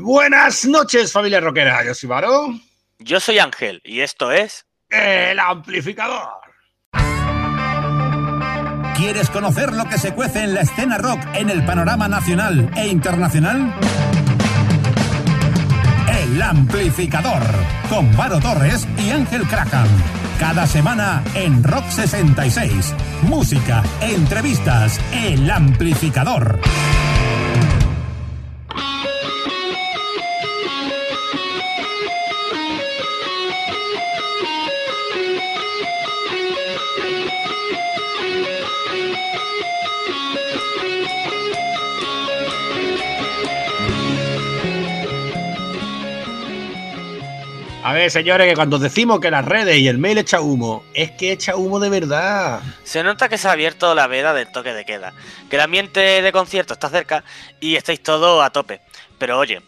Buenas noches, familia rockera. Yo soy Varo. Yo soy Ángel y esto es El Amplificador. ¿Quieres conocer lo que se cuece en la escena rock en el panorama nacional e internacional? El Amplificador, con Varo Torres y Ángel Krakan. Cada semana en Rock 66. Música, entrevistas, El Amplificador. A ver, señores, que cuando decimos que las redes y el mail echa humo, es que echa humo de verdad. Se nota que se ha abierto la veda del toque de queda, que el ambiente de concierto está cerca y estáis todos a tope. Pero oye,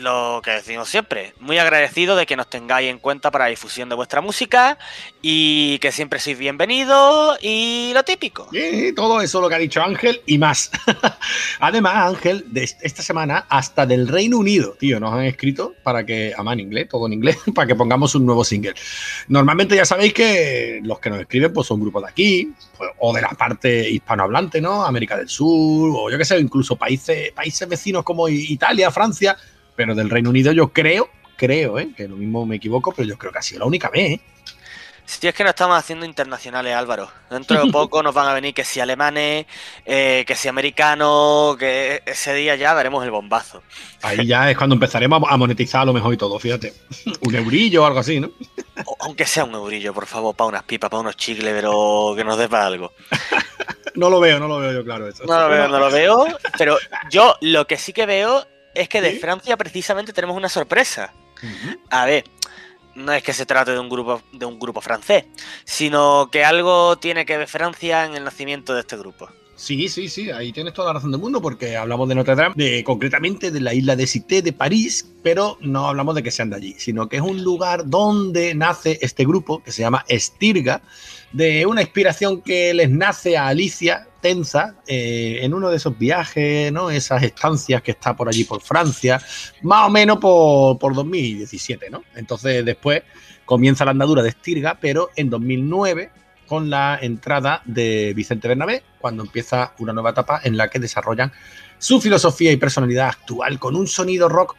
lo que decimos siempre, muy agradecido de que nos tengáis en cuenta para la difusión de vuestra música y que siempre sois bienvenidos y lo típico. Sí, todo eso lo que ha dicho Ángel y más. Además, Ángel, de esta semana hasta del Reino Unido, tío, nos han escrito para que, además en inglés, todo en inglés, para que pongamos un nuevo single. Normalmente ya sabéis que los que nos escriben pues son grupos de aquí, pues, o de la parte hispanohablante, ¿no? América del Sur, o yo qué sé, incluso países, países vecinos como Italia, Francia pero del Reino Unido yo creo, creo, ¿eh? que lo mismo me equivoco, pero yo creo que ha sido la única vez. ¿eh? Si es que no estamos haciendo internacionales, Álvaro. Dentro de poco nos van a venir que si alemanes, eh, que si americanos, que ese día ya daremos el bombazo. Ahí ya es cuando empezaremos a monetizar a lo mejor y todo, fíjate. Un eurillo o algo así, ¿no? Aunque sea un eurillo, por favor, para unas pipas, para unos chicles, pero que nos dé para algo. no lo veo, no lo veo yo, claro. Eso. No lo veo, no lo veo. Pero yo lo que sí que veo es que de Francia precisamente tenemos una sorpresa. A ver, no es que se trate de un grupo de un grupo francés, sino que algo tiene que ver Francia en el nacimiento de este grupo. Sí, sí, sí, ahí tienes toda la razón del mundo, porque hablamos de Notre Dame, de, concretamente de la isla de Cité de París, pero no hablamos de que sean de allí, sino que es un lugar donde nace este grupo que se llama Estirga, de una inspiración que les nace a Alicia Tenza eh, en uno de esos viajes, ¿no? Esas estancias que está por allí por Francia, más o menos por, por 2017, ¿no? Entonces después comienza la andadura de Estirga, pero en 2009 con la entrada de Vicente Bernabé, cuando empieza una nueva etapa en la que desarrollan su filosofía y personalidad actual con un sonido rock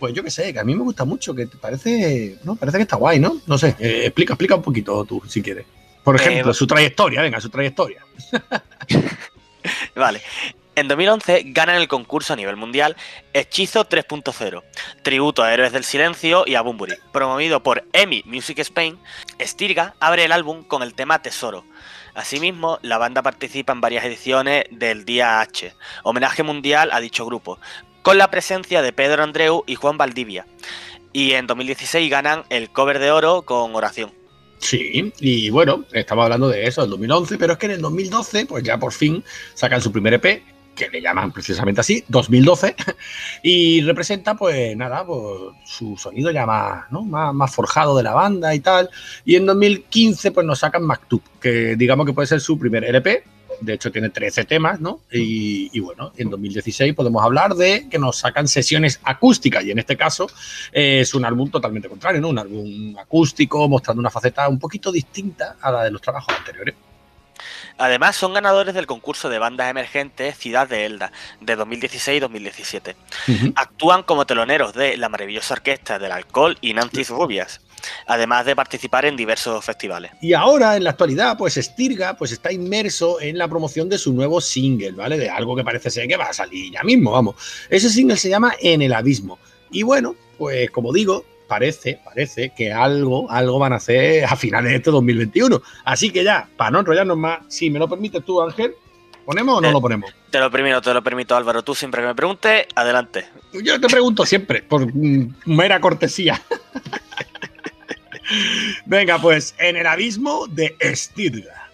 pues yo qué sé, que a mí me gusta mucho, que te parece, no, parece que está guay, ¿no? No sé, eh, explica, explica un poquito tú, si quieres. Por ejemplo, eh, su trayectoria, venga, su trayectoria. vale. En 2011 ganan el concurso a nivel mundial Hechizo 3.0, tributo a Héroes del Silencio y a Bumburi. Promovido por EMI Music Spain, Stirga abre el álbum con el tema Tesoro. Asimismo, la banda participa en varias ediciones del Día H, homenaje mundial a dicho grupo, con la presencia de Pedro Andreu y Juan Valdivia. Y en 2016 ganan el cover de oro con Oración. Sí, y bueno, estamos hablando de eso, del 2011, pero es que en el 2012, pues ya por fin sacan su primer EP, que le llaman precisamente así, 2012, y representa, pues nada, pues, su sonido ya más, ¿no? más, más, forjado de la banda y tal. Y en 2015, pues nos sacan Maktub, que digamos que puede ser su primer LP, de hecho tiene 13 temas, ¿no? Y, bueno, en 2016 podemos hablar de que nos sacan sesiones acústicas y en este caso eh, es un álbum totalmente contrario, ¿no? Un álbum acústico mostrando una faceta un poquito distinta a la de los trabajos anteriores. Además, son ganadores del concurso de bandas emergentes Ciudad de Elda de 2016-2017. Actúan como teloneros de la maravillosa orquesta del alcohol y Nancy Rubias además de participar en diversos festivales. Y ahora, en la actualidad, pues Stirga pues, está inmerso en la promoción de su nuevo single, ¿vale? De algo que parece ser que va a salir ya mismo, vamos. Ese single se llama En el Abismo. Y bueno, pues como digo, parece, parece que algo, algo van a hacer a finales de este 2021. Así que ya, para no enrollarnos más, si me lo permites tú, Ángel, ¿Ponemos o no lo ponemos? Te lo permito, te lo permito, Álvaro. Tú siempre que me preguntes, adelante. Yo te pregunto siempre, por mera cortesía. Venga, pues en el abismo de Estirga.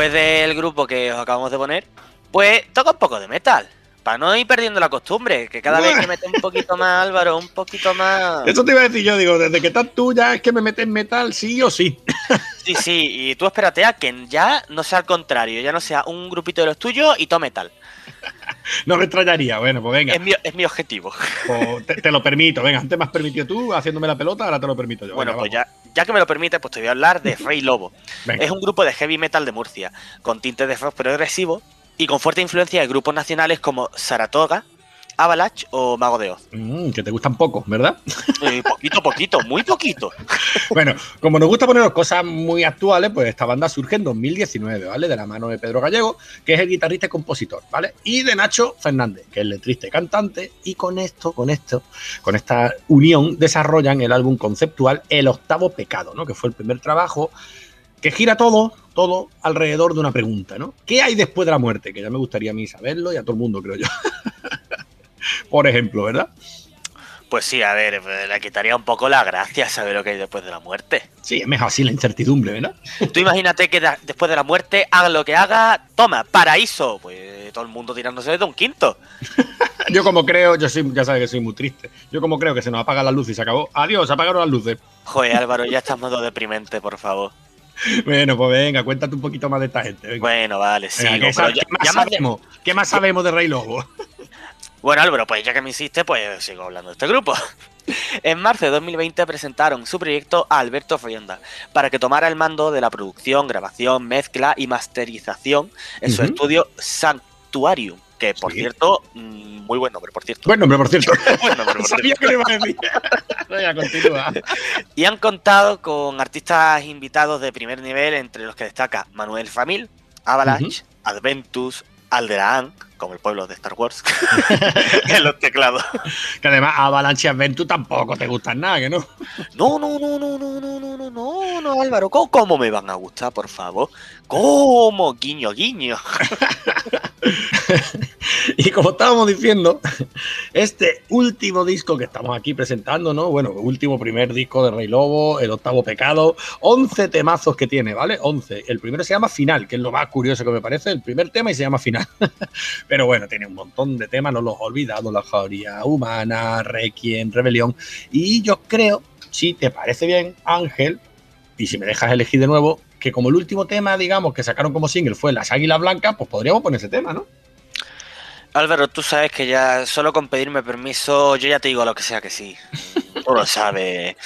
Después del grupo que os acabamos de poner, pues toca un poco de metal. Para no ir perdiendo la costumbre, que cada vez que mete un poquito más, Álvaro, un poquito más. Eso te iba a decir yo, digo, desde que estás tú ya es que me metes metal sí o sí. Sí, sí, y tú espérate a que ya no sea al contrario, ya no sea un grupito de los tuyos y todo metal. No me extrañaría, bueno, pues venga. Es mi, es mi objetivo. Pues te, te lo permito, venga, antes me has permitido tú haciéndome la pelota, ahora te lo permito yo. Bueno, venga, pues ya, ya que me lo permite, pues te voy a hablar de Rey Lobo. Venga. Es un grupo de heavy metal de Murcia, con tintes de rock progresivo y con fuerte influencia de grupos nacionales como Saratoga, Avalanche o Mago de Oz. Mm, que te gustan poco, ¿verdad? Eh, poquito, poquito, muy poquito. Bueno, como nos gusta poner cosas muy actuales, pues esta banda surge en 2019, ¿vale? De la mano de Pedro Gallego, que es el guitarrista y compositor, ¿vale? Y de Nacho Fernández, que es el letrista y cantante. Y con esto, con esto, con esta unión, desarrollan el álbum conceptual El Octavo Pecado, ¿no? Que fue el primer trabajo que gira todo, todo alrededor de una pregunta, ¿no? ¿Qué hay después de la muerte? Que ya me gustaría a mí saberlo y a todo el mundo, creo yo. Por ejemplo, ¿verdad? Pues sí, a ver, le quitaría un poco la gracia saber lo que hay después de la muerte. Sí, es mejor así la incertidumbre, ¿verdad? Tú imagínate que después de la muerte haga lo que haga, toma, paraíso. Pues todo el mundo tirándose de un quinto. Yo como creo, yo soy, ya sabes que soy muy triste. Yo como creo que se nos apaga la luz y se acabó. Adiós, se apagaron las luces. Joder, Álvaro, ya estás modo deprimente, por favor. Bueno, pues venga, cuéntate un poquito más de esta gente. venga. Bueno, vale, sí. Venga, ¿qué, sa- ¿qué más sabemos? ¿Qué más sabemos de Rey Lobo? Bueno, Álvaro, pues ya que me insiste, pues sigo hablando de este grupo. En marzo de 2020 presentaron su proyecto a Alberto Frienda para que tomara el mando de la producción, grabación, mezcla y masterización en su estudio Sanctuarium, que por Sí. cierto, mm, muy buen nombre, por cierto. Buen nombre, por cierto. Buen nombre, por Sabía cierto. que le iba a decir. venga, continúa. Y han contado con artistas invitados de primer nivel, entre los que destaca Manuel Famil, Avalanche, Adventus, Alderaan, como el pueblo de Star Wars, en los teclados. Que además Avalanche Adventure tampoco te gustan nada, que no. No, no, no, no, no, no, no, no, no, no, Álvaro, ¿cómo, cómo me van a gustar, por favor? ¿Cómo? Guiño, guiño. Y como estábamos diciendo, este último disco que estamos aquí presentando, ¿no? Bueno, último primer disco de Rey Lobo, El Octavo Pecado, 11 temazos que tiene, ¿vale? 11. El primero se llama Final, que es lo más curioso que me parece, el primer tema y se llama Final. Pero bueno, tiene un montón de temas, no los he olvidado, La Jauría Humana, Requiem, Rebelión. Y yo creo, si te parece bien, Ángel, y si me dejas elegir de nuevo, que como el último tema, digamos, que sacaron como single fue Las Águilas Blancas, pues podríamos poner ese tema, ¿no? Álvaro, tú sabes que ya solo con pedirme permiso, yo ya te digo lo que sea que sí. Tú lo sabes.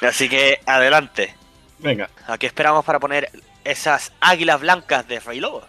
Así que adelante. Venga. Aquí esperamos para poner esas águilas blancas de Rey Lobo.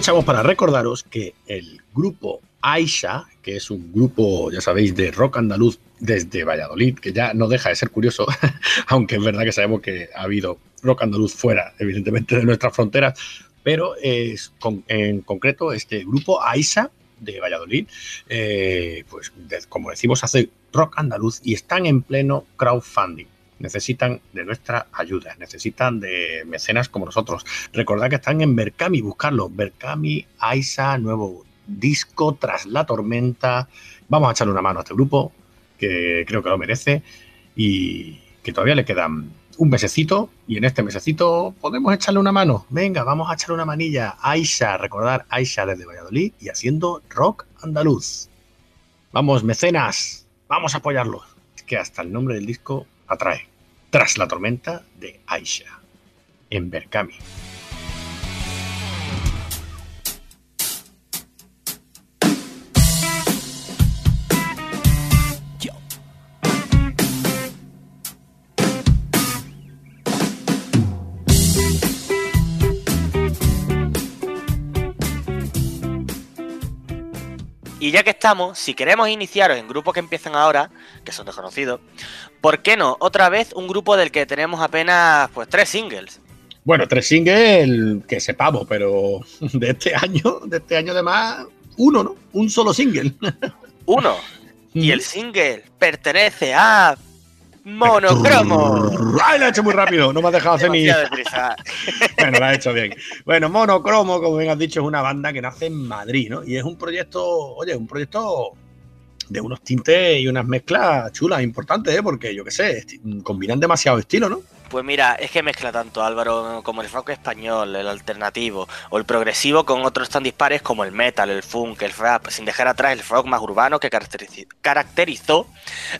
Aprovechamos para recordaros que el grupo Aisha, que es un grupo, ya sabéis, de rock andaluz desde Valladolid, que ya no deja de ser curioso, aunque es verdad que sabemos que ha habido rock andaluz fuera, evidentemente, de nuestras fronteras, pero es con- en concreto este grupo Aisha de Valladolid, eh, pues como decimos, hace rock andaluz y están en pleno crowdfunding. Necesitan de nuestra ayuda, necesitan de mecenas como nosotros. Recordad que están en Berkami, buscarlo. Berkami, Aisa, nuevo disco tras la tormenta. Vamos a echarle una mano a este grupo, que creo que lo merece y que todavía le quedan un mesecito y en este mesecito podemos echarle una mano. Venga, vamos a echarle una manilla. Aisha, recordar Aisha desde Valladolid y haciendo rock andaluz. Vamos, mecenas, vamos a apoyarlo. Es que hasta el nombre del disco atrae. Tras la tormenta de Aisha, en Berkami. Y ya que estamos, si queremos iniciaros en grupos que empiezan ahora, que son desconocidos, ¿por qué no otra vez un grupo del que tenemos apenas pues tres singles? Bueno, tres singles que sepamos, pero de este año, de este año además, uno, ¿no? Un solo single. Uno. Y el single pertenece a Monocromo. ¡Ay, lo he hecho muy rápido! No me has dejado hacer ni. Bueno, lo has hecho bien. Bueno, Monocromo, como bien has dicho, es una banda que nace en Madrid, ¿no? Y es un proyecto, oye, un proyecto de unos tintes y unas mezclas chulas, importantes, ¿eh? Porque yo qué sé, combinan demasiado estilo, ¿no? Pues mira, es que mezcla tanto Álvaro como el rock español, el alternativo o el progresivo con otros tan dispares como el metal, el funk, el rap, sin dejar atrás el rock más urbano que caracterizó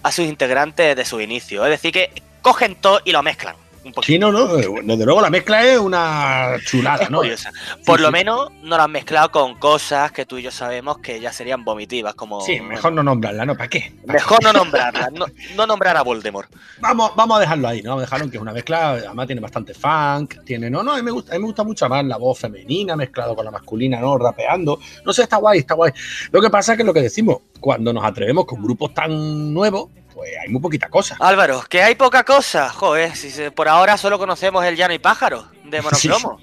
a sus integrantes de su inicio. Es decir, que cogen todo y lo mezclan. Un poquito. Sí, no, no. eh, Desde luego la mezcla es una chulada, Es ¿no? curiosa. Por Sí, lo sí. menos no lo han mezclado con cosas que tú y yo sabemos que ya serían vomitivas, como... Sí, mejor no nombrarla, ¿no? ¿Para qué? ¿Pa' Mejor no nombrarlas, no, no nombrar a Voldemort. Vamos, vamos a dejarlo ahí, ¿no? Vamos a dejarlo en que es una mezcla, además tiene bastante funk, tiene, no, no, a mí me gusta, a mí me gusta mucho más la voz femenina mezclado con la masculina, ¿no? Rapeando. No sé, está guay, está guay. Lo que pasa es que lo que decimos, cuando nos atrevemos con grupos tan nuevos, pues hay muy poquita cosa. Álvaro, que hay poca cosa. Joder, si se- por ahora solo conocemos el Llano y Pájaro de Monocromo.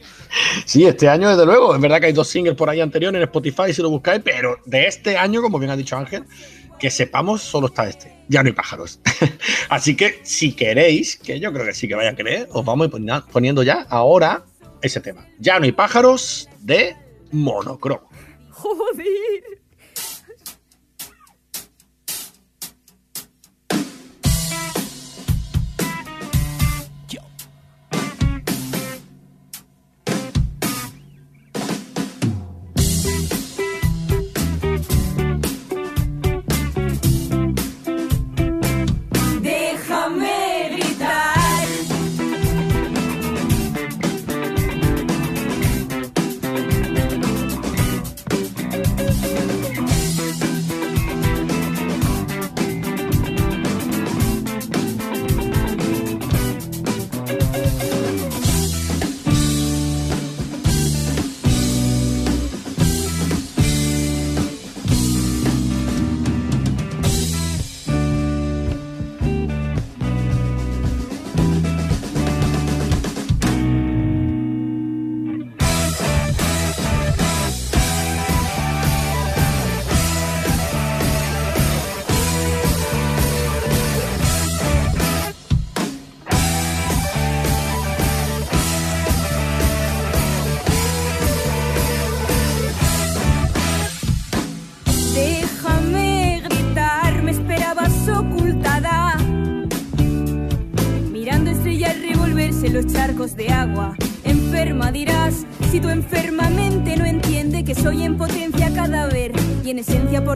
Sí, este año, desde luego, es verdad que hay dos singles por ahí anteriores en Spotify si lo buscáis, pero de este año, como bien ha dicho Ángel, que sepamos, solo está este. Ya no hay pájaros. Así que si queréis, que yo creo que sí que vaya a querer, os vamos a ir poni- poniendo ya ahora ese tema. Ya no hay pájaros de monocromo. Joder.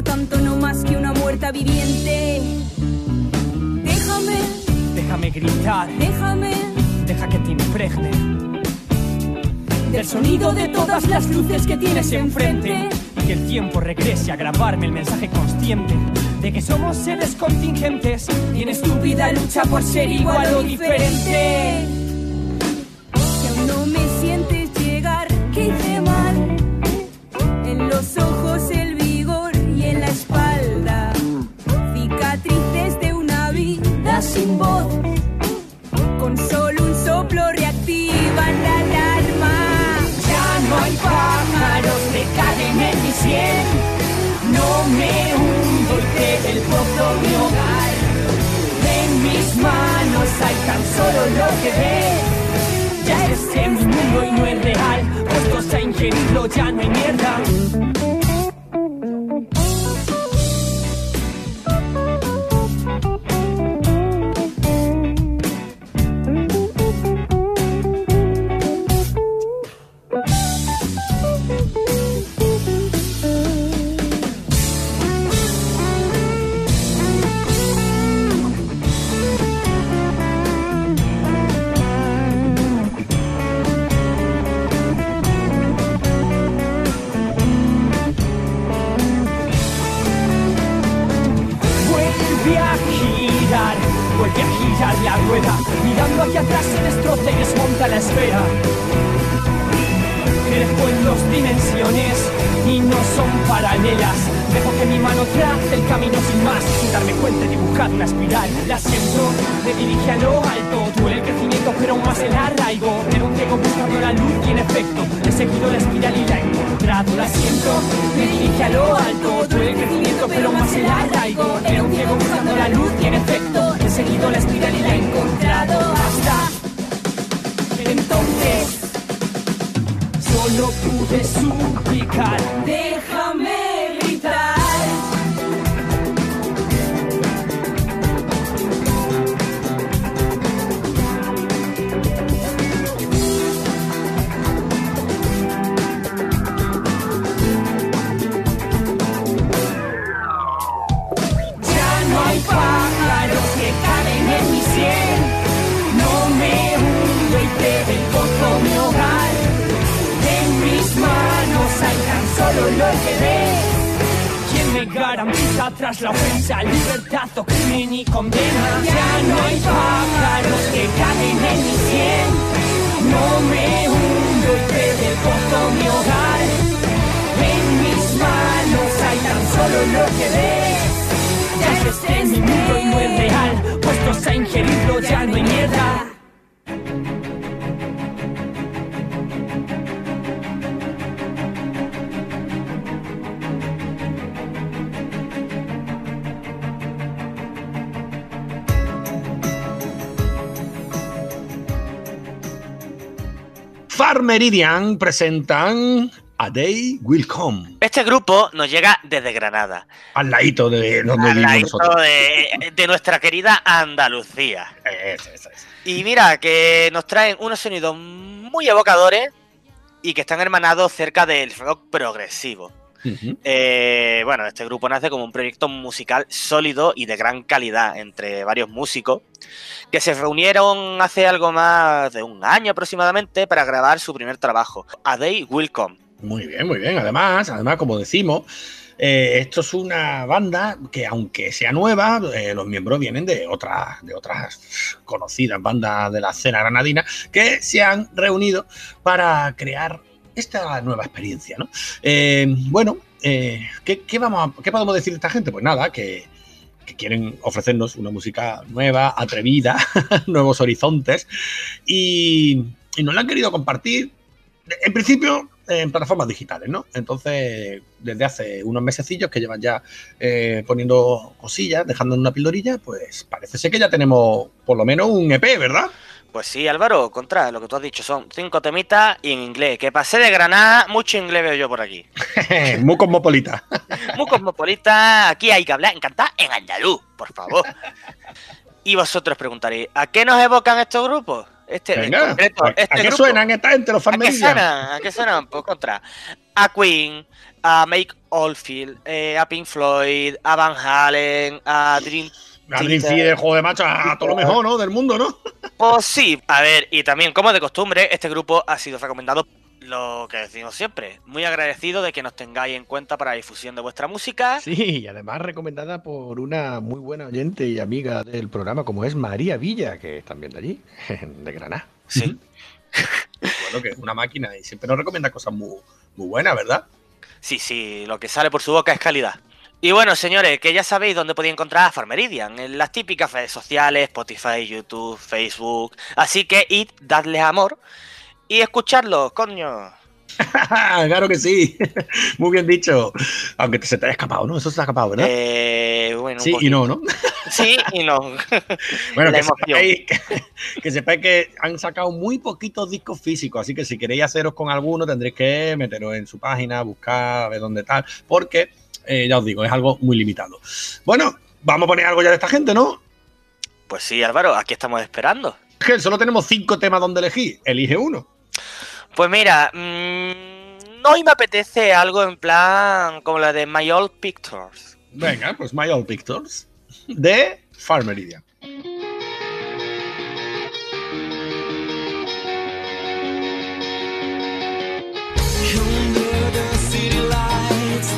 Por tanto no más que una muerta viviente. Déjame, Déjame gritar, déjame deja que te impregne del sonido de todas las luces que tienes enfrente. y que el tiempo regrese a grabarme el mensaje consciente de que somos seres contingentes Y en estúpida lucha por ser igual o diferente. Esfera. Crezco en dos dimensiones y no son paralelas. Dejo que mi mano trace el camino sin más, sin darme cuenta he dibujado una espiral. La siento, me dirige a lo alto, duele el crecimiento pero más el arraigo. Era un ciego buscando la luz y en efecto, he seguido la espiral y la he encontrado. La siento, me dirige a lo alto, duele el crecimiento pero más el arraigo. Era un ciego buscando la luz y en efecto, he seguido la espiral y la he encontrado. Hasta entonces, solo pude suplicar. Déjame ves. ¿Quién me garantiza tras la ofensa libertad o crimen y condena? Ya no hay pájaros que caben en mi sien. No me hundo y te del pozo mi hogar. En mis manos hay tan solo lo que ves. Ya es este mi mundo y no es real, puestos a ingerirlo ya no hay mierda. Farmeridian presentan A Day Will Come, Este grupo nos llega desde Granada, al ladito de donde al ladito de, de nuestra querida Andalucía. Eso, eso, eso. Y mira, que nos traen unos sonidos muy evocadores y que están hermanados cerca del rock progresivo. Eh, bueno, este grupo nace como un proyecto musical sólido y de gran calidad entre varios músicos que se reunieron hace algo más de un año aproximadamente para grabar su primer trabajo, A Day Will Come. Muy bien, muy bien. Además, además, como decimos, eh, esto es una banda que, aunque sea nueva, eh, los miembros vienen de otras, de otras conocidas bandas de la escena granadina que se han reunido para crear esta nueva experiencia, ¿no? Eh, bueno, eh, ¿qué, qué vamos a- qué podemos decir de esta gente? Pues nada, que, quieren ofrecernos una música nueva, atrevida, nuevos horizontes y, y nos la han querido compartir, en principio, en plataformas digitales, ¿no? Entonces, desde hace unos mesecillos que llevan ya eh, poniendo cosillas, dejando una pildorilla, pues parece ser que ya tenemos por lo menos un EP, ¿verdad? Pues sí, Álvaro, contra lo que tú has dicho, son cinco temitas y en inglés. Que pasé de Granada, mucho inglés veo yo por aquí. Muy cosmopolita. Muy cosmopolita, aquí hay que hablar, encantar en andaluz, por favor. Y vosotros preguntaréis, ¿a qué nos evocan estos grupos? Este, en Venga, concreto, ¿a, este a qué grupo. suenan esta gente, los ¿A qué suenan? ¿A qué suenan? Pues contra. A Queen, a Make Oldfield, eh, a Pink Floyd, a Van Halen, a Dream A Dream Theater, joder, macho, a todo lo mejor, ¿no? Del mundo, ¿no? Pues sí, a ver, y también como de costumbre, este grupo ha sido recomendado lo que decimos siempre, muy agradecido de que nos tengáis en cuenta para la difusión de vuestra música. Sí, y además recomendada por una muy buena oyente y amiga del programa, como es María Villa, que es también de allí, de Granada. Sí. Bueno, que es una máquina y siempre nos recomienda cosas muy, muy buenas, ¿verdad? Sí, sí, lo que sale por su boca es calidad. Y bueno, señores, que ya sabéis dónde podéis encontrar a Farmeridian, en las típicas redes sociales, Spotify, YouTube, Facebook. Así que id, dadles amor y escuchadlos, coño. claro que sí. Muy bien dicho. Aunque te- se te haya escapado, ¿no? Eso se te ha escapado, ¿verdad? Eh, bueno, sí y no, ¿no? Sí y no. Bueno, que sepáis, que, que sepáis que han sacado muy poquitos discos físicos, así que si queréis haceros con alguno tendréis que meteros en su página, buscar, a ver dónde tal, porque eh, ya os digo, es algo muy limitado. Bueno, vamos a poner algo ya de esta gente, ¿no? Pues sí, Álvaro, aquí estamos esperando. Solo tenemos cinco temas donde elegir. Elige uno. Pues mira, mm, hoy me apetece algo en plan como la de My Old Pictures. Venga, pues My Old Pictures de Far Meridian. Under the city lights,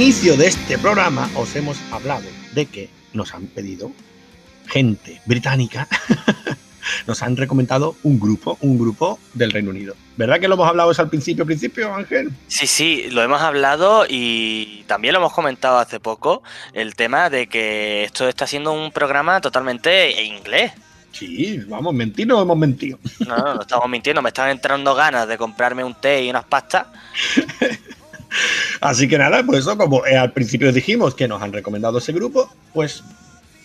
inicio de este programa os hemos hablado de que nos han pedido gente británica nos han recomendado un grupo, un grupo del Reino Unido. ¿Verdad que lo hemos hablado eso al principio, principio, Ángel? Sí, sí, lo hemos hablado y también lo hemos comentado hace poco, el tema de que esto está siendo un programa totalmente en inglés. Sí, vamos, mentir no hemos mentido. No, no, no estamos mintiendo, me están entrando ganas de comprarme un té y unas pastas. Así que nada, pues eso, como eh, al principio dijimos que nos han recomendado ese grupo, pues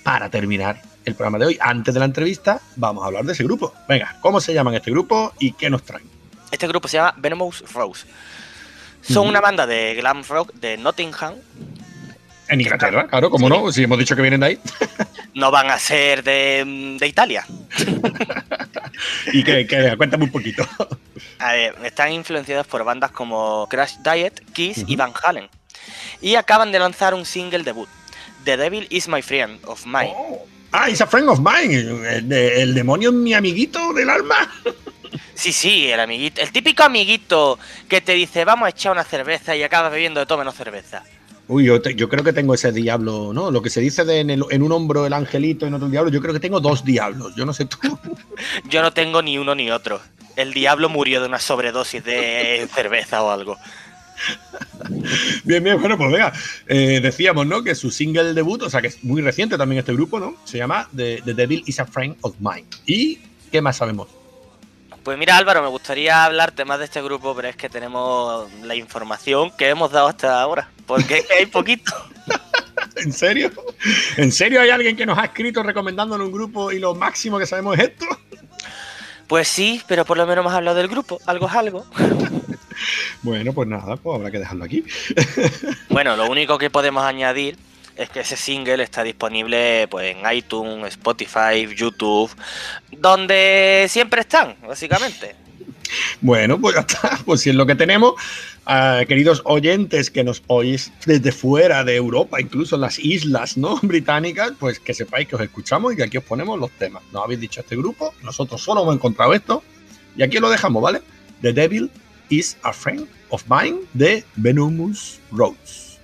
para terminar el programa de hoy, antes de la entrevista, vamos a hablar de ese grupo. Venga, ¿cómo se llaman este grupo y qué nos traen? Este grupo se llama Venomous Rose. Son una banda de glam rock de Nottingham. En Inglaterra, claro, como no, si hemos dicho que vienen de ahí. No van a ser de, de Italia. Y que, que cuéntame un poquito. Están influenciados por bandas como Crash Diet, Kiss y. Van Halen. Y acaban de lanzar un single debut, The Devil is My Friend of Mine. Oh. Ah, it's a friend of mine. El, de- el demonio es mi amiguito del alma. Sí, sí, el amiguito, el típico amiguito que te dice vamos a echar una cerveza y acabas bebiendo de todo menos cerveza. Uy, yo, te- yo creo que tengo ese diablo, ¿no? Lo que se dice de en, el- en un hombro el angelito y en otro el diablo, yo creo que tengo dos diablos. Yo no sé tú. Yo no tengo ni uno ni otro. El diablo murió de una sobredosis de cerveza o algo. Bien, bien, bueno, pues venga. Eh, decíamos, ¿no? Que su single debut, o sea, que es muy reciente también este grupo, ¿no? Se llama The, The Devil is a Friend of Mine. ¿Y qué más sabemos? Pues mira Álvaro, me gustaría hablarte más de este grupo, pero es que tenemos la información que hemos dado hasta ahora. Porque hay poquito. ¿En serio? ¿En serio hay alguien que nos ha escrito recomendándonos un grupo y lo máximo que sabemos es esto? Pues sí, pero por lo menos hemos hablado del grupo. Algo es algo. Bueno, pues nada, pues habrá que dejarlo aquí. Bueno, lo único que podemos añadir es que ese single está disponible pues, en iTunes, Spotify, YouTube, donde siempre están, básicamente. Bueno, pues ya está. Pues si es lo que tenemos, Ah, queridos oyentes que nos oís desde fuera de Europa, incluso en las islas no británicas, pues que sepáis que os escuchamos y que aquí os ponemos los temas. Nos habéis dicho este grupo, nosotros solo hemos encontrado esto y aquí lo dejamos, ¿vale? The Devil is a Friend of Mine de Venomous Rose.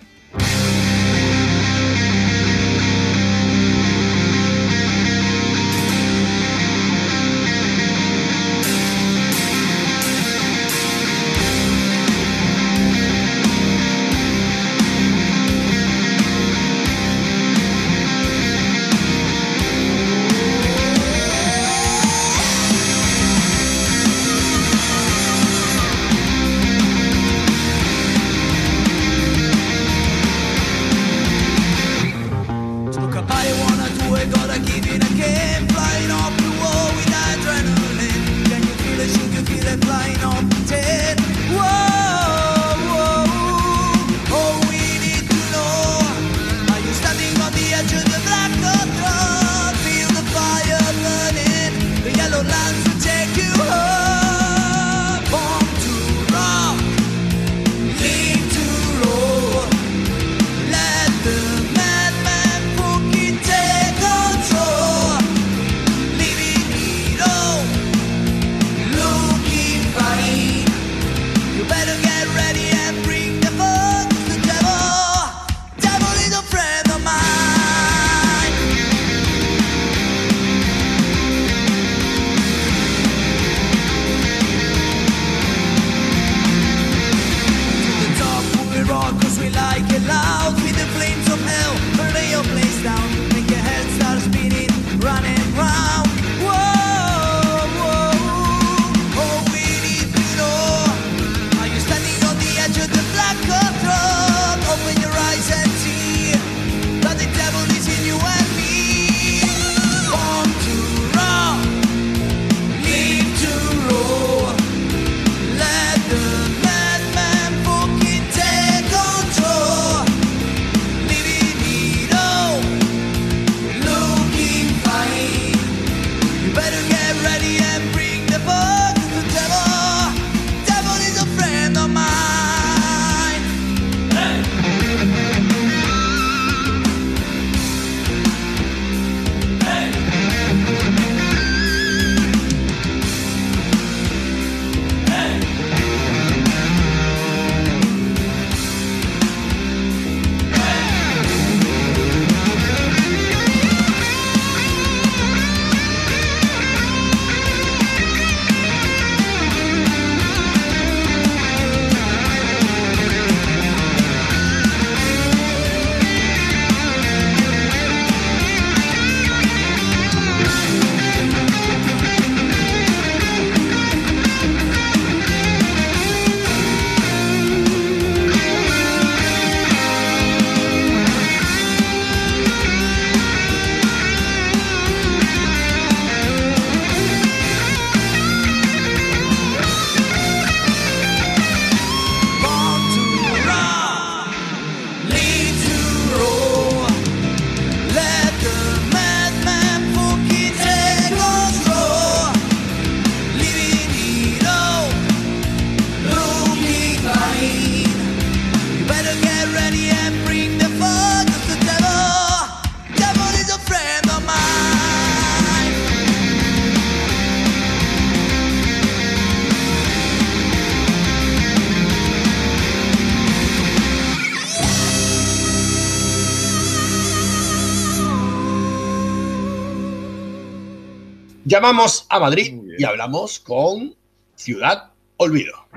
Llamamos a Madrid y hablamos con Ciudad Olvido.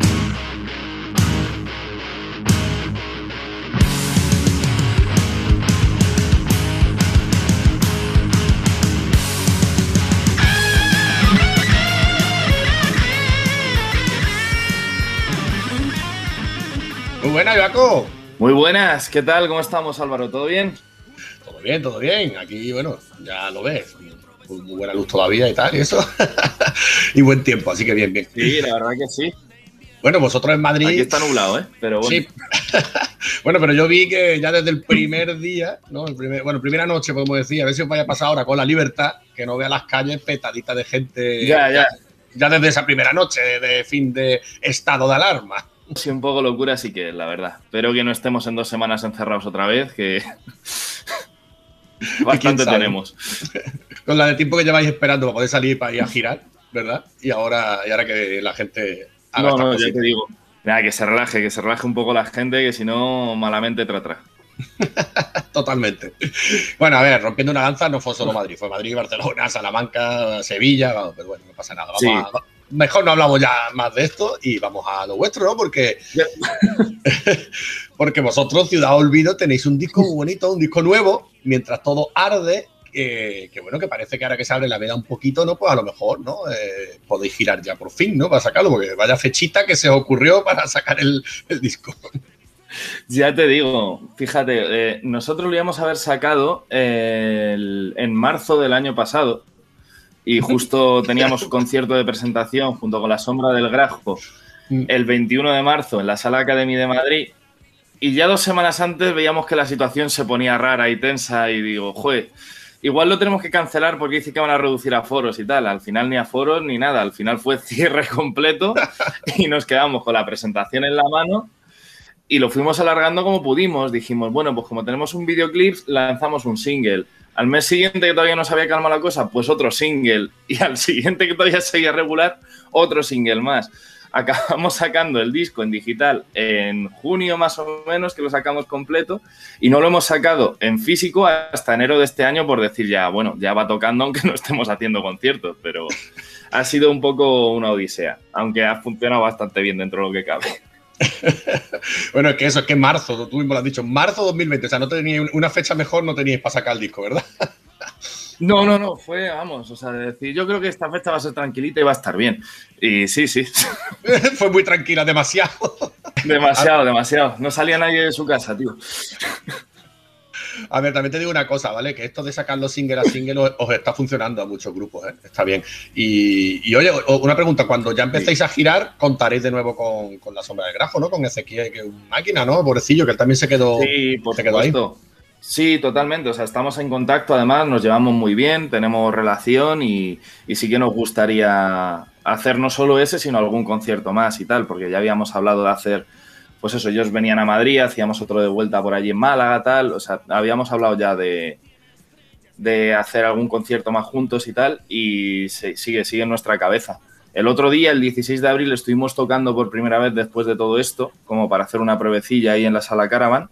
Muy buena, Jaco. Muy buenas, ¿qué tal? ¿Cómo estamos, Álvaro? ¿Todo bien? Todo bien, todo bien. Aquí, bueno, ya lo ves. Muy muy buena luz todavía y tal, y eso. y buen tiempo, así que bien, bien. Sí, la verdad que sí. Bueno, vosotros en Madrid. Aquí está nublado, ¿eh? Pero bueno. Sí. bueno, pero yo vi que ya desde el primer día, ¿no? El primer, bueno, primera noche, podemos decir, a ver si os vaya a pasar ahora con la libertad, que no vea las calles petaditas de gente. Ya, ya. Ya desde esa primera noche de fin de estado de alarma. Sí, un poco locura sí que es, la verdad. Espero que no estemos en dos semanas encerrados otra vez, que bastante tenemos. Con la de tiempo que lleváis esperando para poder salir para ir a girar, ¿verdad? Y ahora, y ahora que la gente haga No, no, ya cositas. te digo. Nada, que se relaje, que se relaje un poco la gente, que si no, malamente trata. Totalmente. Bueno, a ver, rompiendo una lanza no fue solo Madrid, fue Madrid, Barcelona, Salamanca, Sevilla, pero bueno, no pasa nada. Vamos Sí. a- mejor no hablamos ya más de esto y vamos a lo vuestro, ¿no? Porque, Ya. porque vosotros, Ciudad Olvido, tenéis un disco muy bonito, un disco nuevo, mientras todo arde. Que, que bueno, que parece que ahora que se abre la veda un poquito, ¿no? Pues a lo mejor, ¿no? Eh, podéis girar ya por fin, ¿no? Para sacarlo, porque vaya fechita que se os ocurrió para sacar el, el disco. Ya te digo, fíjate, eh, nosotros lo íbamos a haber sacado eh, el- en marzo del año pasado y justo teníamos un concierto de presentación junto con La Sombra del Grajo el 21 de marzo en la Sala Academy de Madrid y ya dos semanas antes veíamos que la situación se ponía rara y tensa y digo, joder, igual lo tenemos que cancelar porque dice que van a reducir aforos y tal. Al final ni aforos ni nada, al final fue cierre completo y nos quedamos con la presentación en la mano y lo fuimos alargando como pudimos. Dijimos, bueno, pues como tenemos un videoclip, lanzamos un single. Al mes siguiente, que todavía no se había calmado la cosa, pues otro single. Y al siguiente, que todavía seguía regular, otro single más. Acabamos sacando el disco en digital en junio más o menos, que lo sacamos completo, y no lo hemos sacado en físico hasta enero de este año por decir ya, bueno, ya va tocando aunque no estemos haciendo conciertos, pero ha sido un poco una odisea, aunque ha funcionado bastante bien dentro de lo que cabe. Bueno, es que eso, es que marzo, tú mismo lo has dicho, marzo 2020, o sea, no teníais una fecha mejor, no teníais para sacar el disco, ¿verdad? No, no, no, fue, vamos, o sea, de decir, yo creo que esta fecha va a ser tranquilita y va a estar bien. Y sí, sí, Fue muy tranquila, demasiado. demasiado, demasiado. No salía nadie de su casa, tío. A ver, también te digo una cosa, ¿vale? Que esto de sacar los single a single os, os está funcionando a muchos grupos, ¿eh? Está bien. Y, y, oye, una pregunta, cuando ya empecéis a girar, contaréis de nuevo con, con la sombra del grajo, ¿no? Con Ezequiel, que es un máquina, ¿no? Pobrecillo, que él también se quedó. Sí, por se quedó ahí. Sí, totalmente. O sea, estamos en contacto, además, nos llevamos muy bien, tenemos relación y, y sí que nos gustaría hacer no solo ese, sino algún concierto más y tal, porque ya habíamos hablado de hacer, pues eso, ellos venían a Madrid, hacíamos otro de vuelta por allí en Málaga, tal. O sea, habíamos hablado ya de, de hacer algún concierto más juntos y tal, y se- sigue, sigue en nuestra cabeza. El otro día, el 16 de abril, estuvimos tocando por primera vez después de todo esto, como para hacer una pruebecilla ahí en la sala Caravan.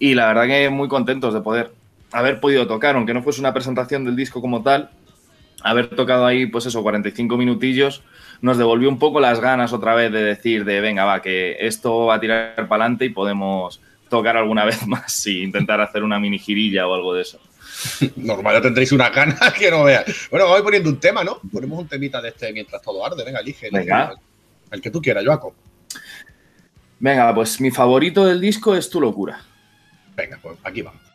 Y la verdad que muy contentos de poder haber podido tocar, aunque no fuese una presentación del disco como tal, haber tocado ahí, pues eso, 45 minutillos, nos devolvió un poco las ganas otra vez de decir de, venga, va, que esto va a tirar para adelante y podemos tocar alguna vez más y intentar hacer una mini girilla o algo de eso. Normal, ya tendréis una gana que no veas. Bueno, vamos poniendo un tema, ¿no? Ponemos un temita de este mientras todo arde. Venga, elige. Venga. El que tú quieras, Joaco. Venga, pues mi favorito del disco es Tu locura. Venga, pues aquí vamos.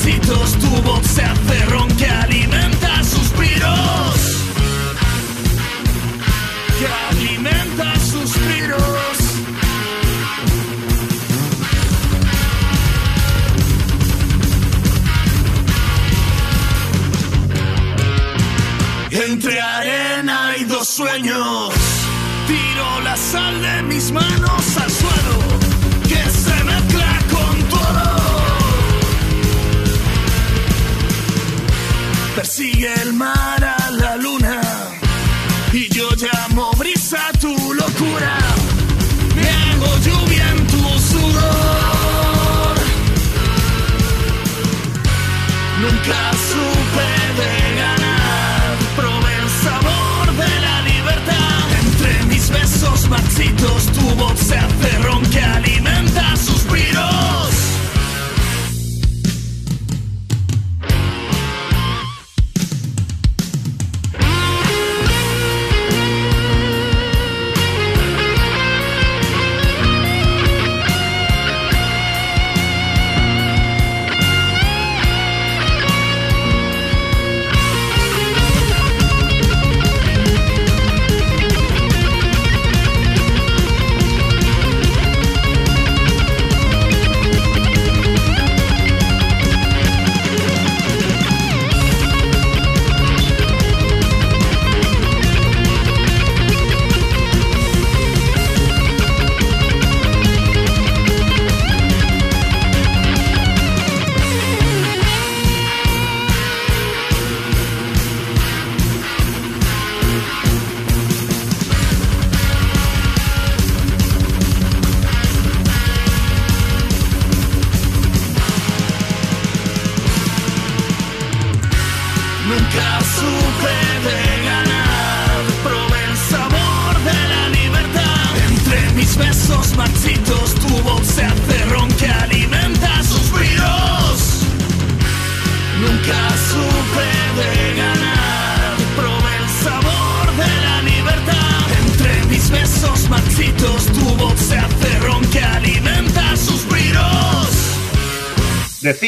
Marchitos, tu voz se hace que alimenta suspiros. Que alimenta suspiros. Entre arena y dos sueños, tiro la sal de mis manos al suelo, Persigue el mar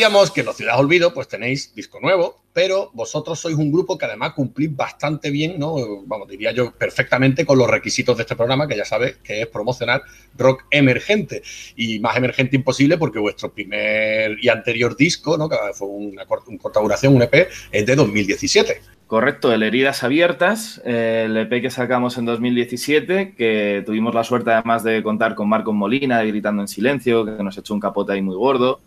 Decíamos que en los Ciudad Olvido pues tenéis disco nuevo, pero vosotros sois un grupo que además cumplís bastante bien, ¿no? Vamos, diría yo perfectamente con los requisitos de este programa, que ya sabes que es promocionar rock emergente. Y más emergente imposible porque vuestro primer y anterior disco, ¿no? Que fue una, cort- un corta duración, un EP, es de 2017. Correcto, el Heridas Abiertas, el EP que sacamos en 2017, que tuvimos la suerte además de contar con Marcos Molina Gritando en Silencio, que nos echó un capote ahí muy gordo,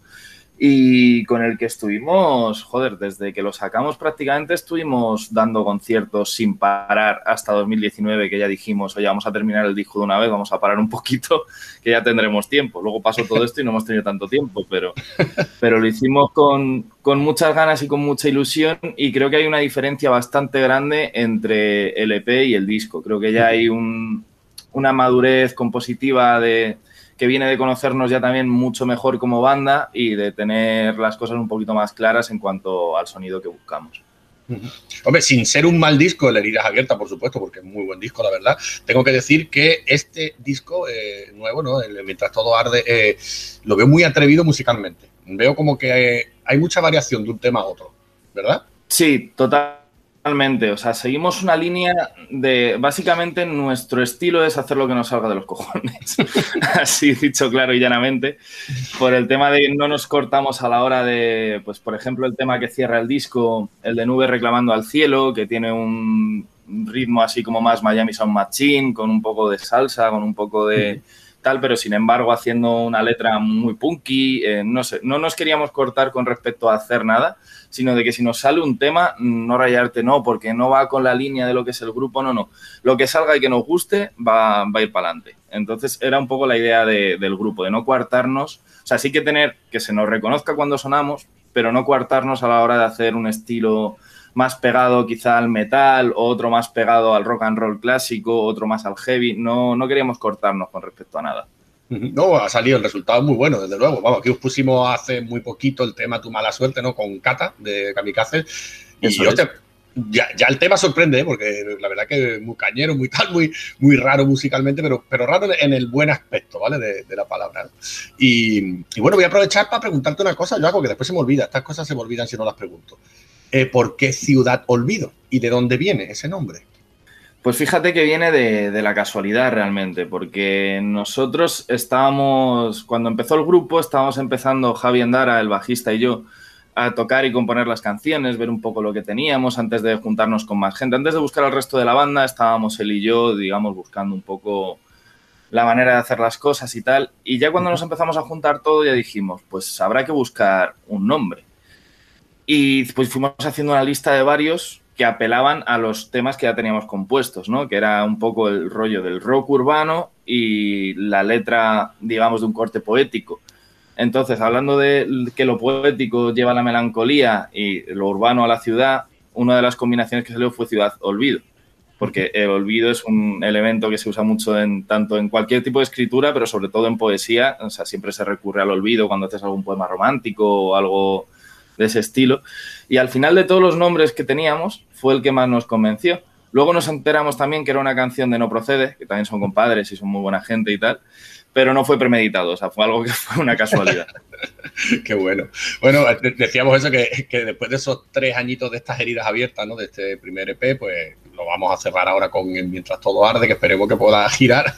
y con el que estuvimos, joder, desde que lo sacamos prácticamente estuvimos dando conciertos sin parar hasta 2019, que ya dijimos, oye, vamos a terminar el disco de una vez, vamos a parar un poquito, que ya tendremos tiempo. Luego pasó todo esto y no hemos tenido tanto tiempo, pero, pero lo hicimos con, con muchas ganas y con mucha ilusión y creo que hay una diferencia bastante grande entre el EP y el disco. Creo que ya hay un- una madurez compositiva de, que viene de conocernos ya también mucho mejor como banda y de tener las cosas un poquito más claras en cuanto al sonido que buscamos. Hombre, sin ser un mal disco, el Heridas Abiertas, por supuesto, porque es muy buen disco, la verdad. Tengo que decir que este disco eh, nuevo, ¿no? El Mientras todo arde, eh, lo veo muy atrevido musicalmente. Veo como que eh, hay mucha variación de un tema a otro, ¿verdad? Sí, totalmente. O sea, seguimos una línea de. Básicamente, nuestro estilo es hacer lo que nos salga de los cojones. Así dicho claro y llanamente. Por el tema de no nos cortamos a la hora de. Pues, por ejemplo, el tema que cierra el disco, el de Nube reclamando al cielo, que tiene un ritmo así como más Miami Sound Machine, con un poco de salsa, con un poco de. Pero sin embargo haciendo una letra muy punky, eh, no sé, no nos queríamos cortar con respecto a hacer nada, sino de que si nos sale un tema, no rayarte, no, porque no va con la línea de lo que es el grupo, no, no. Lo que salga y que nos guste va, va a ir para adelante. Entonces era un poco la idea de- del grupo, de no coartarnos, o sea, sí que tener que se nos reconozca cuando sonamos, pero no coartarnos a la hora de hacer un estilo más pegado quizá al metal, otro más pegado al rock and roll clásico, otro más al heavy. No, no queríamos cortarnos con respecto a nada. No, ha salido el resultado muy bueno, desde luego. Vamos, aquí os pusimos hace muy poquito el tema Tu mala suerte, ¿no? Con Cata de Kamikaze. Y Eso yo es. te- ya, ya el tema sorprende, ¿eh? porque la verdad que es muy cañero, muy tal, muy, muy raro musicalmente, pero, pero raro en el buen aspecto, ¿vale? De, de la palabra. Y, y bueno, voy a aprovechar para preguntarte una cosa, yo hago que después se me olvida. Estas cosas se me olvidan si no las pregunto. Eh, ¿Por qué Ciudad Olvido? ¿Y de dónde viene ese nombre? Pues fíjate que viene de, de la casualidad realmente, porque nosotros estábamos, cuando empezó el grupo, estábamos empezando Javi Endara, el bajista y yo, a tocar y componer las canciones, ver un poco lo que teníamos antes de juntarnos con más gente. Antes de buscar al resto de la banda, estábamos él y yo, digamos, buscando un poco la manera de hacer las cosas y tal. Y ya cuando nos empezamos a juntar todo, ya dijimos, pues habrá que buscar un nombre. Y pues fuimos haciendo una lista de varios que apelaban a los temas que ya teníamos compuestos, ¿no? Que era un poco el rollo del rock urbano y la letra, digamos, de un corte poético. Entonces, hablando de que lo poético lleva la melancolía y lo urbano a la ciudad, una de las combinaciones que salió fue Ciudad Olvido. Porque el olvido es un elemento que se usa mucho tanto en cualquier tipo de escritura, pero sobre todo en poesía. O sea, siempre se recurre al olvido cuando haces algún poema romántico o algo de ese estilo. Y al final de todos los nombres que teníamos, fue el que más nos convenció. Luego nos enteramos también que era una canción de No Procede, que también son compadres y son muy buena gente y tal, pero no fue premeditado, o sea, fue algo que fue una casualidad. Qué bueno. Bueno, de- decíamos eso, que, que después de esos tres añitos de estas heridas abiertas, ¿no? De este primer EP, pues lo vamos a cerrar ahora con Mientras todo arde, que esperemos que pueda girar.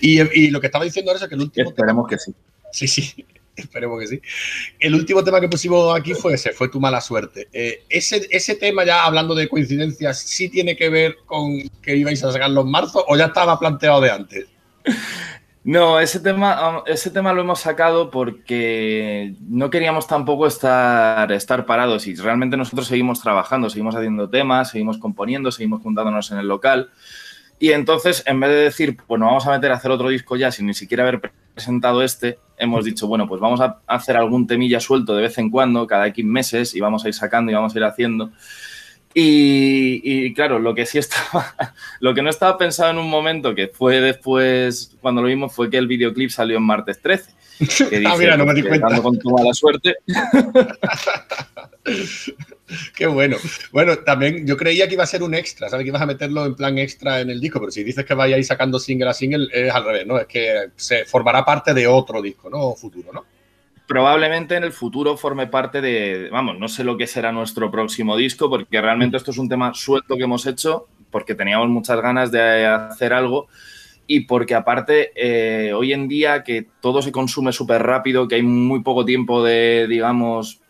y, y lo que estaba diciendo ahora es que el último Esperemos que sí. Sí, sí, esperemos que sí. El último tema que pusimos aquí fue ese, fue Tu mala suerte. Eh, ese, ese tema, ya hablando de coincidencias, ¿sí tiene que ver con que ibais a sacarlo en marzo o ya estaba planteado de antes? No, ese tema, ese tema lo hemos sacado porque no queríamos tampoco estar, estar parados y realmente nosotros seguimos trabajando, seguimos haciendo temas, seguimos componiendo, seguimos juntándonos en el local. Y entonces, en vez de decir, pues nos vamos a meter a hacer otro disco ya sin ni siquiera haber presentado este, hemos dicho, bueno, pues vamos a hacer algún temilla suelto de vez en cuando, cada X meses, y vamos a ir sacando y vamos a ir haciendo. Y, y, claro, lo que sí estaba, lo que no estaba pensado en un momento, que fue después, cuando lo vimos, fue que el videoclip salió en martes 13. Que Ah, mira, no me di que cuenta. con toda la suerte. Qué bueno. Bueno, también yo creía que iba a ser un extra, ¿sabes? Que ibas a meterlo en plan extra en el disco, pero si dices que vayáis sacando single a single, es al revés, ¿no? Es que se formará parte de otro disco, ¿no? Futuro, ¿no? Probablemente en el futuro forme parte de, vamos, no sé lo que será nuestro próximo disco, porque realmente esto es un tema suelto que hemos hecho, porque teníamos muchas ganas de hacer algo y porque aparte eh, hoy en día que todo se consume súper rápido, que hay muy poco tiempo de, digamos,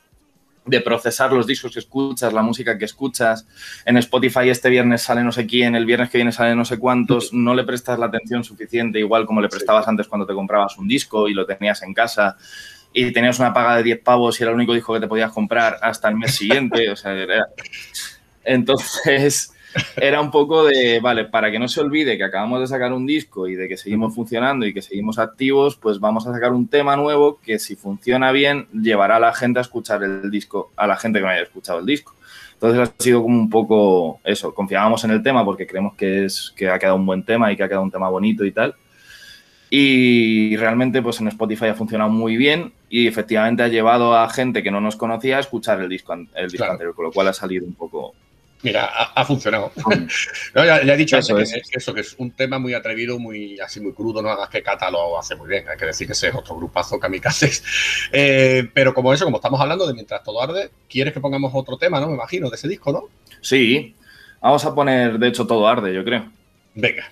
de procesar los discos que escuchas, la música que escuchas. En Spotify este viernes sale no sé quién, el viernes que viene sale no sé cuántos, no le prestas la atención suficiente, igual como le prestabas antes cuando te comprabas un disco y lo tenías en casa y tenías una paga de 10 pavos y era el único disco que te podías comprar hasta el mes siguiente. o sea, era- Entonces, era un poco de, vale, para que no se olvide que acabamos de sacar un disco y de que seguimos funcionando y que seguimos activos, pues vamos a sacar un tema nuevo que si funciona bien llevará a la gente a escuchar el disco, a la gente que no haya escuchado el disco. Entonces ha sido como un poco eso, confiábamos en el tema porque creemos que, es, que ha quedado un buen tema y que ha quedado un tema bonito y tal. Y realmente pues en Spotify ha funcionado muy bien y efectivamente ha llevado a gente que no nos conocía a escuchar el disco, el disco Claro. anterior, con lo cual ha salido un poco... Mira, ha, ha funcionado. No, ya, ya he dicho Eso antes que, es. que eso, que es un tema muy atrevido, muy así muy crudo, no hagas que Cata lo hace muy bien. Hay que decir que ese es otro grupazo kamikazes. Eh, pero como eso, como estamos hablando de Mientras todo arde, quieres que pongamos otro tema, ¿no? Me imagino, de ese disco, ¿no? Sí, vamos a poner, de hecho, todo arde, yo creo. Venga.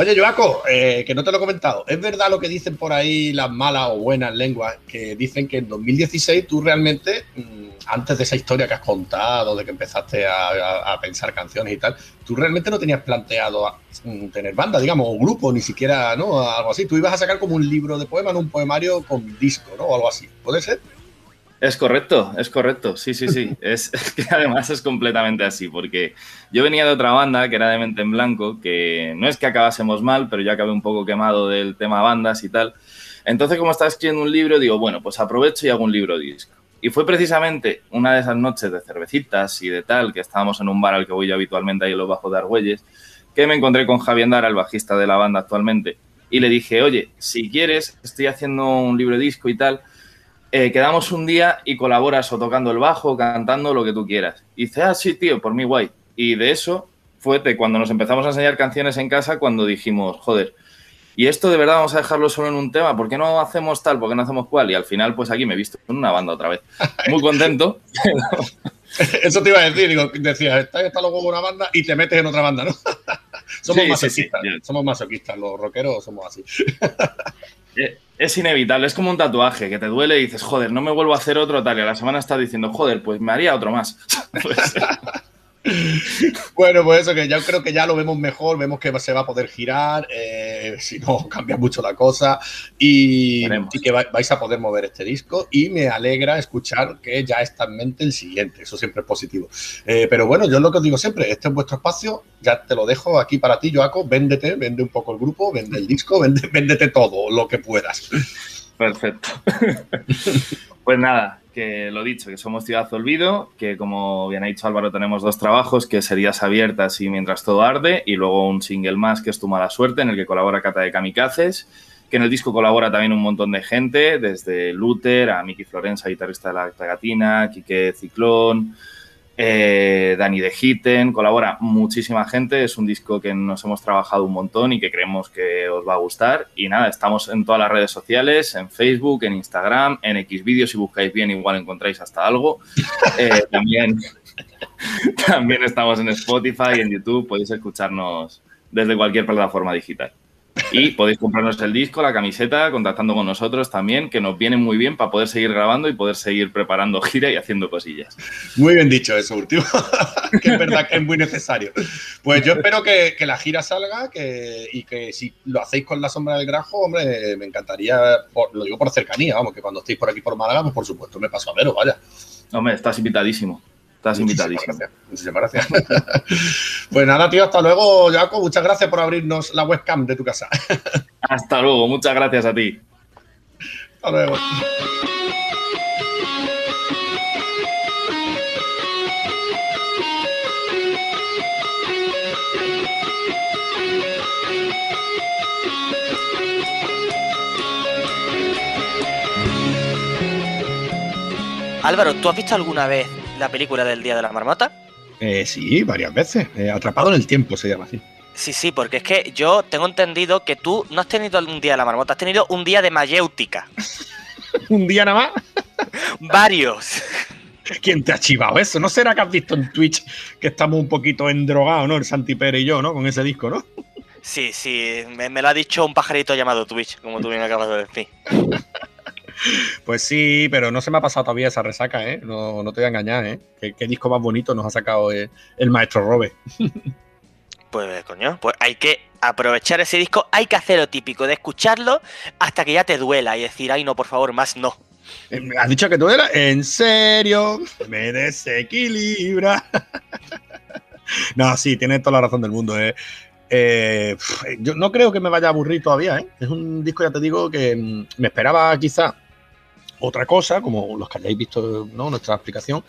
Oye, Joaco, eh, que no te lo he comentado. ¿Es verdad lo que dicen por ahí las malas o buenas lenguas? Que dicen que en 2016 tú realmente, mm, antes de esa historia que has contado, de que empezaste a, pensar canciones y tal, tú realmente no tenías planteado mm, tener banda, digamos, o grupo, ni siquiera, ¿no? Algo así. Tú ibas a sacar como un libro de poemas, un poemario con disco, ¿no? O algo así. ¿Puede ser? Es correcto, es correcto, sí, sí, sí. Es, es que además es completamente así, porque yo venía de otra banda que era de Mente en Blanco, que no es que acabásemos mal, pero yo acabé un poco quemado del tema bandas y tal. Entonces, como estaba escribiendo un libro, digo, bueno, pues aprovecho y hago un libro disco. Y fue precisamente una de esas noches de cervecitas y de tal, que estábamos en un bar al que voy yo habitualmente ahí en los bajos de Argüelles, que me encontré con Javier Andara, el bajista de la banda actualmente, y le dije, oye, si quieres, estoy haciendo un libro disco y tal, eh, quedamos un día y colaboras o tocando el bajo, cantando, lo que tú quieras. Y dice, ah, sí, tío, por mí guay. Y de eso fue de cuando nos empezamos a enseñar canciones en casa, cuando dijimos, joder, y esto de verdad vamos a dejarlo solo en un tema, ¿por qué no hacemos tal? ¿Por qué no hacemos cual? Y al final, pues aquí me he visto en una banda otra vez. Muy contento. Eso te iba a decir, digo, decías, está, está luego una banda y te metes en otra banda, ¿no? somos Sí, sí, masoquistas, sí. somos masoquistas, los rockeros somos así. Es inevitable, es como un tatuaje que te duele y dices, joder, no me vuelvo a hacer otro tal. Y a la semana estás diciendo, joder, pues me haría otro más. Pues, Bueno, pues eso que yo creo que ya lo vemos mejor, vemos que se va a poder girar, eh, si no cambia mucho la cosa, y, que va- vais a poder mover este disco. Y me alegra escuchar que ya está en mente el siguiente, eso siempre es positivo. Eh, pero bueno, yo lo que os digo siempre, este es vuestro espacio, ya te lo dejo aquí para ti, Joaco, véndete, vende un poco el grupo, vende el disco, vende, véndete todo, lo que puedas. Perfecto. pues nada, que lo dicho, que somos Ciudad Olvido, que como bien ha dicho Álvaro, tenemos dos trabajos, que es Heridas Abiertas y Mientras Todo Arde, y luego un single más, que es Tu Mala Suerte, en el que colabora Cata de Kamikazes, que en el disco colabora también un montón de gente, desde Luther a Miki Florenza, guitarrista de la Pegatina, Quique Ciclón, eh, Dani de Hitten, colabora muchísima gente, es un disco que nos hemos trabajado un montón y que creemos que os va a gustar. Y nada, estamos en todas las redes sociales, en Facebook, en Instagram, en Xvideos, si buscáis bien igual encontráis hasta algo. Eh, también, también estamos en Spotify, en YouTube, podéis escucharnos desde cualquier plataforma digital. Y podéis comprarnos el disco, la camiseta, contactando con nosotros también, que nos viene muy bien para poder seguir grabando y poder seguir preparando gira y haciendo cosillas. Muy bien dicho eso último, que es verdad que es muy necesario. Pues yo espero que, que la gira salga que, y que si lo hacéis con la sombra del grajo, hombre, me encantaría, por- lo digo por cercanía, vamos, que cuando estéis por aquí por Málaga, pues por supuesto me paso a veros, vaya. Hombre, estás invitadísimo. Estás invitadísimo. Muchísimas gracias. Pues nada, tío, hasta luego, Jaco. Muchas gracias por abrirnos la webcam de tu casa. hasta luego, muchas gracias a ti. Hasta luego. Álvaro, ¿tú has visto alguna vez la película del Día de la Marmota? Eh, sí, varias veces. Eh, Atrapado en el tiempo se llama así. Sí, sí, porque es que yo tengo entendido que tú no has tenido un día de la marmota, has tenido un día de mayéutica. Un día nada más. Varios. ¿Quién te ha chivado eso? ¿No será que has visto en Twitch que estamos un poquito endrogados, ¿no? El Santi Pérez y yo, ¿no? Con ese disco, ¿no? Sí, sí, me, me lo ha dicho un pajarito llamado Twitch, como tú bien acabas de decir. Pues sí, pero no se me ha pasado todavía esa resaca, ¿eh? No, no te voy a engañar, ¿eh? ¿Qué, qué disco más bonito nos ha sacado eh, el maestro Robe? Pues coño, pues hay que aprovechar ese disco, hay que hacer lo típico de escucharlo hasta que ya te duela y decir, ay no, por favor, más no. Eh, ¿Has dicho que eras? ¿En serio? Me desequilibra. no, sí, tienes toda la razón del mundo, ¿eh? Eh, yo no creo que me vaya a aburrir todavía, ¿eh? Es un disco, ya te digo, que mm, me esperaba quizá otra cosa, como los que hayáis visto ¿no? nuestra explicación,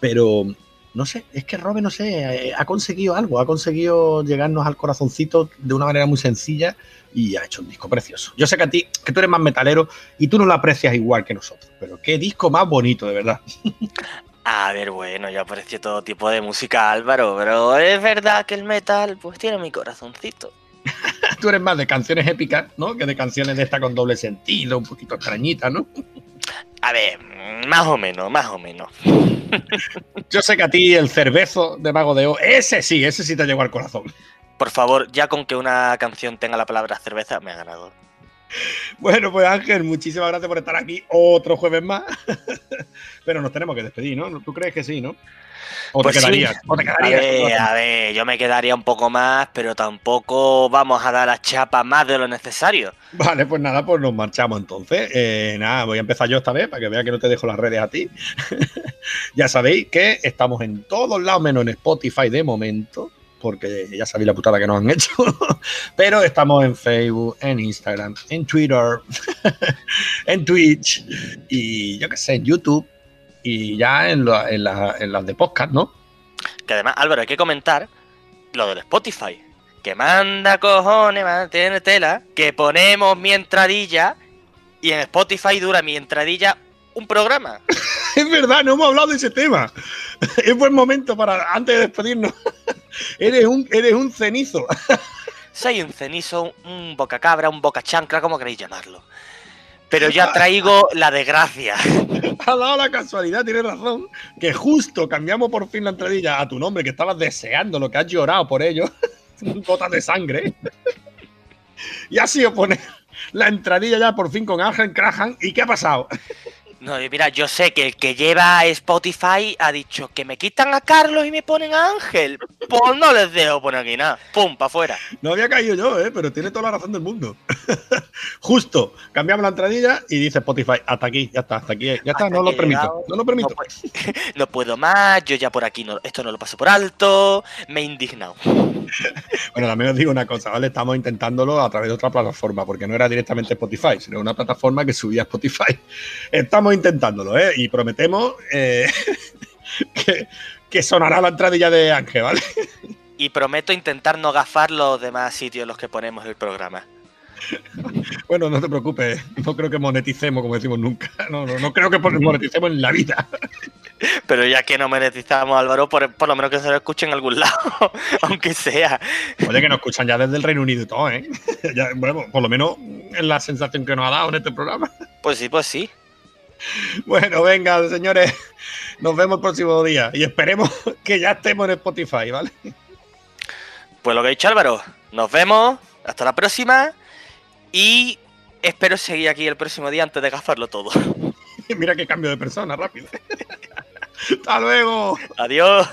pero no sé, es que Robe, no sé, eh, ha conseguido algo, ha conseguido llegarnos al corazoncito de una manera muy sencilla y ha hecho un disco precioso. Yo sé que a ti, que tú eres más metalero y tú no lo aprecias igual que nosotros, pero qué disco más bonito, de verdad. A ver, bueno, yo aprecio todo tipo de música, Álvaro, pero es verdad que el metal, pues tiene mi corazoncito. tú eres más de canciones épicas, ¿no? Que de canciones de esta con doble sentido, un poquito extrañitas, ¿no? A ver, más o menos, más o menos. Yo sé que a ti el cervezo de Mago de O, ese sí, ese sí te llegó al corazón. Por favor, ya con que una canción tenga la palabra cerveza, me ha ganado. Bueno, pues Ángel, muchísimas gracias por estar aquí otro jueves más. Pero nos tenemos que despedir, ¿no? ¿Tú crees que sí, no? ¿O Pues te sí. quedarías? ¿O te A quedarías? ver, a ver, yo me quedaría un poco más, pero tampoco vamos a dar a chapa más de lo necesario. Vale, pues nada, pues nos marchamos entonces. Eh, nada, voy a empezar yo esta vez para que vea que no te dejo las redes a ti. ya sabéis que estamos en todos lados, menos en Spotify de momento, porque ya sabéis la putada que nos han hecho. Pero estamos en Facebook, en Instagram, en Twitter, en Twitch y yo qué sé, en YouTube y ya en, lo- en la- en las de podcast, ¿no? Que además, Álvaro, hay que comentar lo del Spotify. Que manda cojones, tiene tela, que ponemos mi entradilla y en Spotify dura mi entradilla un programa. Es verdad, no hemos hablado de ese tema. Es buen momento para, antes de despedirnos. Eres un, eres un cenizo. Soy un cenizo, un boca cabra, un boca chancla, como queréis llamarlo. Pero ya traigo la desgracia. Ha dado la casualidad, tienes razón, que justo cambiamos por fin la entradilla a tu nombre, que estabas deseando, lo que has llorado por ello. Gotas de sangre. Y ha sido poner la entradilla ya por fin con Ángel Crahan. ¿Y qué ha pasado? No, mira, yo sé que el que lleva Spotify ha dicho que me quitan a Carlos y me ponen a Ángel. Pues no les dejo poner aquí nada. Pum, para afuera. No había caído yo, ¿eh? pero tiene toda la razón del mundo. Justo, cambiamos la entradilla y dice Spotify, hasta aquí, ya está, hasta aquí, ya está, Hasta no lo permito, llegado. no lo permito. No, pu- no puedo más, yo ya por aquí no, esto no lo paso por alto, me he indignado. Bueno, también os digo una cosa, ¿vale? Estamos intentándolo a través de otra plataforma, porque no era directamente Spotify, sino una plataforma que subía a Spotify. Estamos intentándolo, ¿eh? Y prometemos eh, que, que sonará la entradilla de Ángel, ¿vale? Y prometo intentar no gafar los demás sitios en los que ponemos el programa. Bueno, no te preocupes, no creo que moneticemos, como decimos nunca. No, no, no creo que moneticemos en la vida. Pero ya que no monetizamos, Álvaro, por, por lo menos que se lo escuche en algún lado, aunque sea. Oye, que nos escuchan ya desde el Reino Unido y todo, ¿eh? Ya, bueno, por lo menos es la sensación que nos ha dado en este programa. Pues sí, pues sí. Bueno, venga, señores, nos vemos el próximo día y esperemos que ya estemos en Spotify, ¿vale? Pues lo que ha dicho Álvaro, nos vemos, hasta la próxima y espero seguir aquí el próximo día antes de gafarlo todo. Mira qué cambio de persona, rápido. Hasta luego. Adiós.